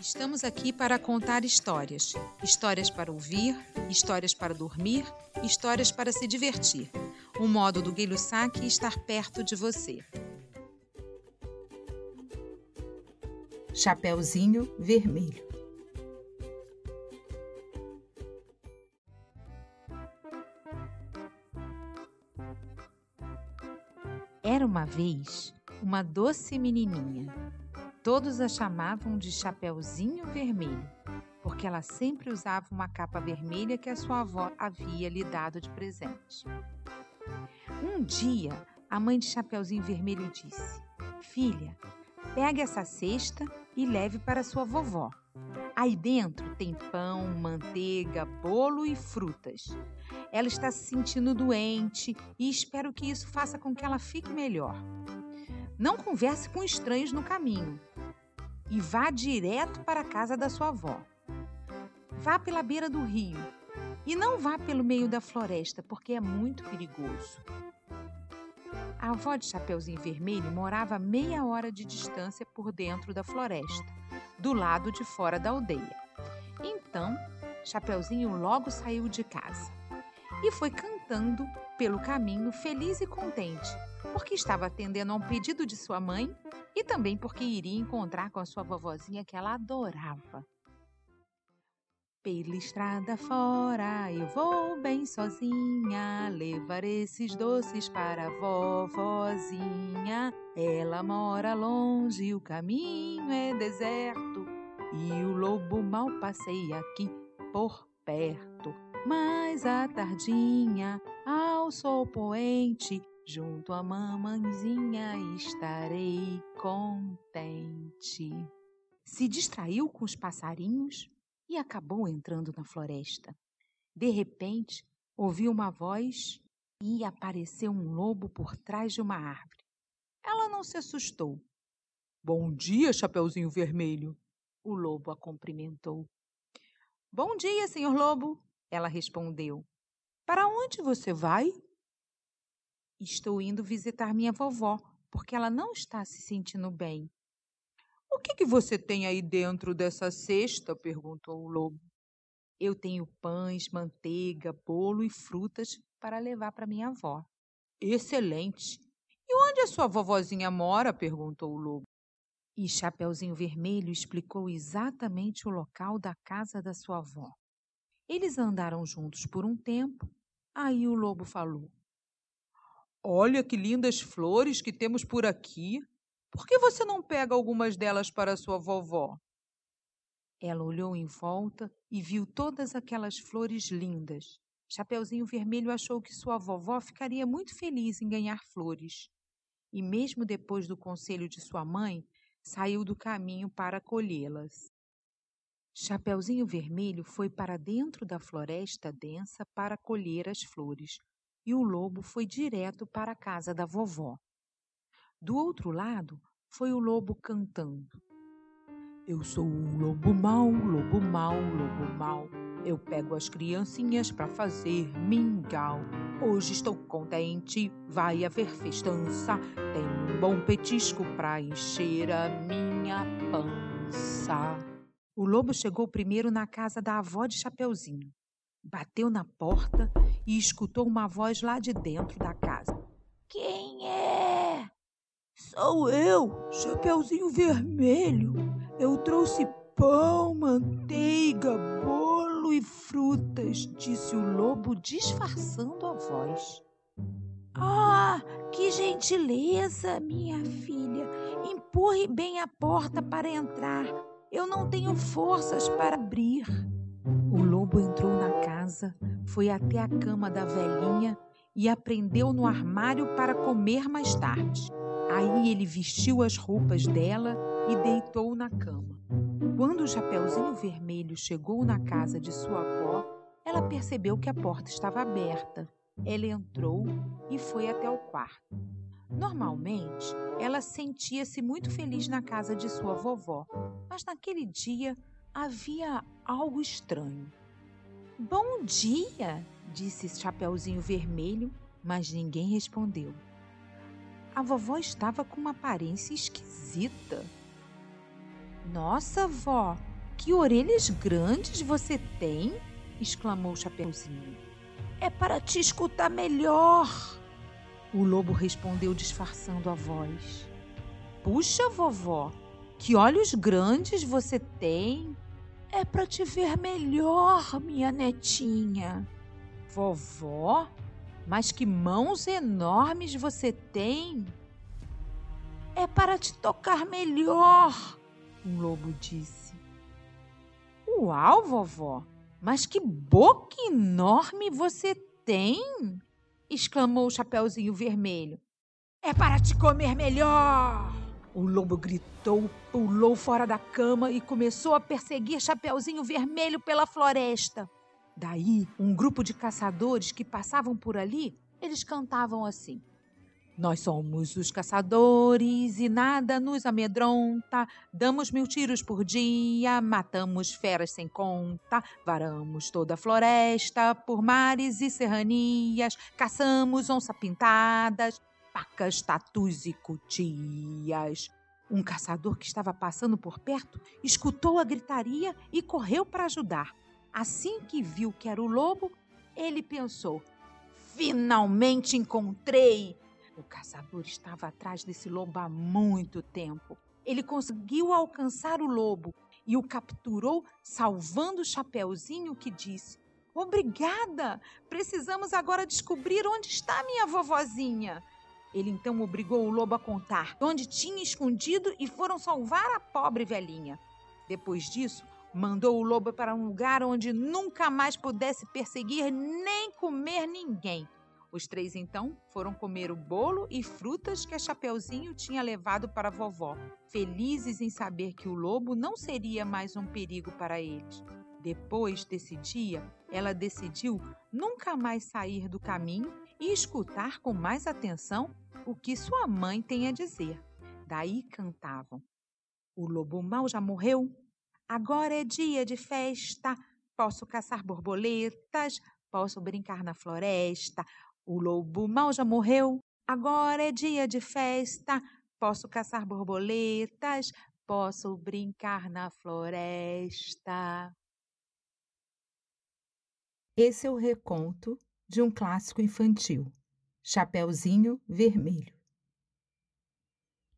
Estamos aqui para contar histórias. Histórias para ouvir, histórias para dormir, histórias para se divertir. O modo do Guilho Saque estar perto de você. Chapeuzinho Vermelho Era uma vez uma doce menininha. Todos a chamavam de Chapeuzinho Vermelho, porque ela sempre usava uma capa vermelha que a sua avó havia lhe dado de presente. Um dia, a mãe de Chapeuzinho Vermelho disse: Filha, pegue essa cesta e leve para sua vovó. Aí dentro tem pão, manteiga, bolo e frutas. Ela está se sentindo doente e espero que isso faça com que ela fique melhor. Não converse com estranhos no caminho e vá direto para a casa da sua avó. Vá pela beira do rio e não vá pelo meio da floresta, porque é muito perigoso. A avó de Chapeuzinho Vermelho morava a meia hora de distância por dentro da floresta, do lado de fora da aldeia. Então, Chapeuzinho logo saiu de casa e foi cantando pelo caminho feliz e contente, porque estava atendendo a um pedido de sua mãe e também porque iria encontrar com a sua vovozinha que ela adorava. Pela estrada fora eu vou bem sozinha levar esses doces para a vovozinha. Ela mora longe, o caminho é deserto e o lobo mal passeia aqui por perto. Mas à tardinha, ao sol poente, junto à mamãezinha estarei contente. Se distraiu com os passarinhos e acabou entrando na floresta. De repente, ouviu uma voz e apareceu um lobo por trás de uma árvore. Ela não se assustou. Bom dia, Chapeuzinho Vermelho. O lobo a cumprimentou. Bom dia, senhor lobo, ela respondeu. Para onde você vai? Estou indo visitar minha vovó, porque ela não está se sentindo bem. O que, que você tem aí dentro dessa cesta? perguntou o lobo. Eu tenho pães, manteiga, bolo e frutas para levar para minha avó. Excelente! E onde a sua vovozinha mora? perguntou o lobo. E Chapeuzinho Vermelho explicou exatamente o local da casa da sua avó. Eles andaram juntos por um tempo. Aí o lobo falou: Olha que lindas flores que temos por aqui. Por que você não pega algumas delas para sua vovó? Ela olhou em volta e viu todas aquelas flores lindas. Chapeuzinho Vermelho achou que sua vovó ficaria muito feliz em ganhar flores. E mesmo depois do conselho de sua mãe, saiu do caminho para colhê-las. Chapeuzinho Vermelho foi para dentro da floresta densa para colher as flores, e o lobo foi direto para a casa da vovó. Do outro lado foi o lobo cantando. Eu sou um lobo mau, lobo mau, lobo mau. Eu pego as criancinhas para fazer mingau. Hoje estou contente, vai haver festança. Tem um bom petisco para encher a minha pança. O lobo chegou primeiro na casa da avó de Chapeuzinho. Bateu na porta e escutou uma voz lá de dentro da casa. Quem é? Sou eu, Chapeuzinho Vermelho. Eu trouxe pão, manteiga, bolo e frutas, disse o lobo, disfarçando a voz. Ah, que gentileza, minha filha. Empurre bem a porta para entrar. Eu não tenho forças para abrir. Lobo entrou na casa, foi até a cama da velhinha e aprendeu no armário para comer mais tarde. Aí ele vestiu as roupas dela e deitou na cama. Quando o Chapeuzinho Vermelho chegou na casa de sua avó, ela percebeu que a porta estava aberta. Ela entrou e foi até o quarto. Normalmente, ela sentia-se muito feliz na casa de sua vovó, mas naquele dia havia algo estranho. Bom dia, disse Chapeuzinho Vermelho, mas ninguém respondeu. A vovó estava com uma aparência esquisita. Nossa, vó, Que orelhas grandes você tem! exclamou Chapeuzinho. É para te escutar melhor. O lobo respondeu disfarçando a voz. Puxa, vovó, que olhos grandes você tem! É para te ver melhor, minha netinha. Vovó, mas que mãos enormes você tem! É para te tocar melhor, o lobo disse. Uau, vovó! Mas que boca enorme você tem! exclamou o Chapeuzinho Vermelho. É para te comer melhor! O lobo gritou, pulou fora da cama e começou a perseguir Chapeuzinho Vermelho pela floresta. Daí, um grupo de caçadores que passavam por ali, eles cantavam assim: nós somos os caçadores e nada nos amedronta. Damos mil tiros por dia, matamos feras sem conta, varamos toda a floresta por mares e serranias, caçamos onça pacas, tatus e cutias. Um caçador que estava passando por perto escutou a gritaria e correu para ajudar. Assim que viu que era o lobo, ele pensou: Finalmente encontrei! O caçador estava atrás desse lobo há muito tempo. Ele conseguiu alcançar o lobo e o capturou, salvando o Chapeuzinho, que disse: Obrigada! Precisamos agora descobrir onde está minha vovozinha. Ele então obrigou o lobo a contar onde tinha escondido e foram salvar a pobre velhinha. Depois disso, mandou o lobo para um lugar onde nunca mais pudesse perseguir nem comer ninguém. Os três então foram comer o bolo e frutas que a Chapeuzinho tinha levado para a vovó, felizes em saber que o lobo não seria mais um perigo para eles. Depois desse dia, ela decidiu nunca mais sair do caminho e escutar com mais atenção o que sua mãe tem a dizer. Daí cantavam: O lobo mau já morreu, agora é dia de festa. Posso caçar borboletas, posso brincar na floresta, o lobo mal já morreu, agora é dia de festa. Posso caçar borboletas, posso brincar na floresta. Esse é o reconto de um clássico infantil, Chapeuzinho Vermelho.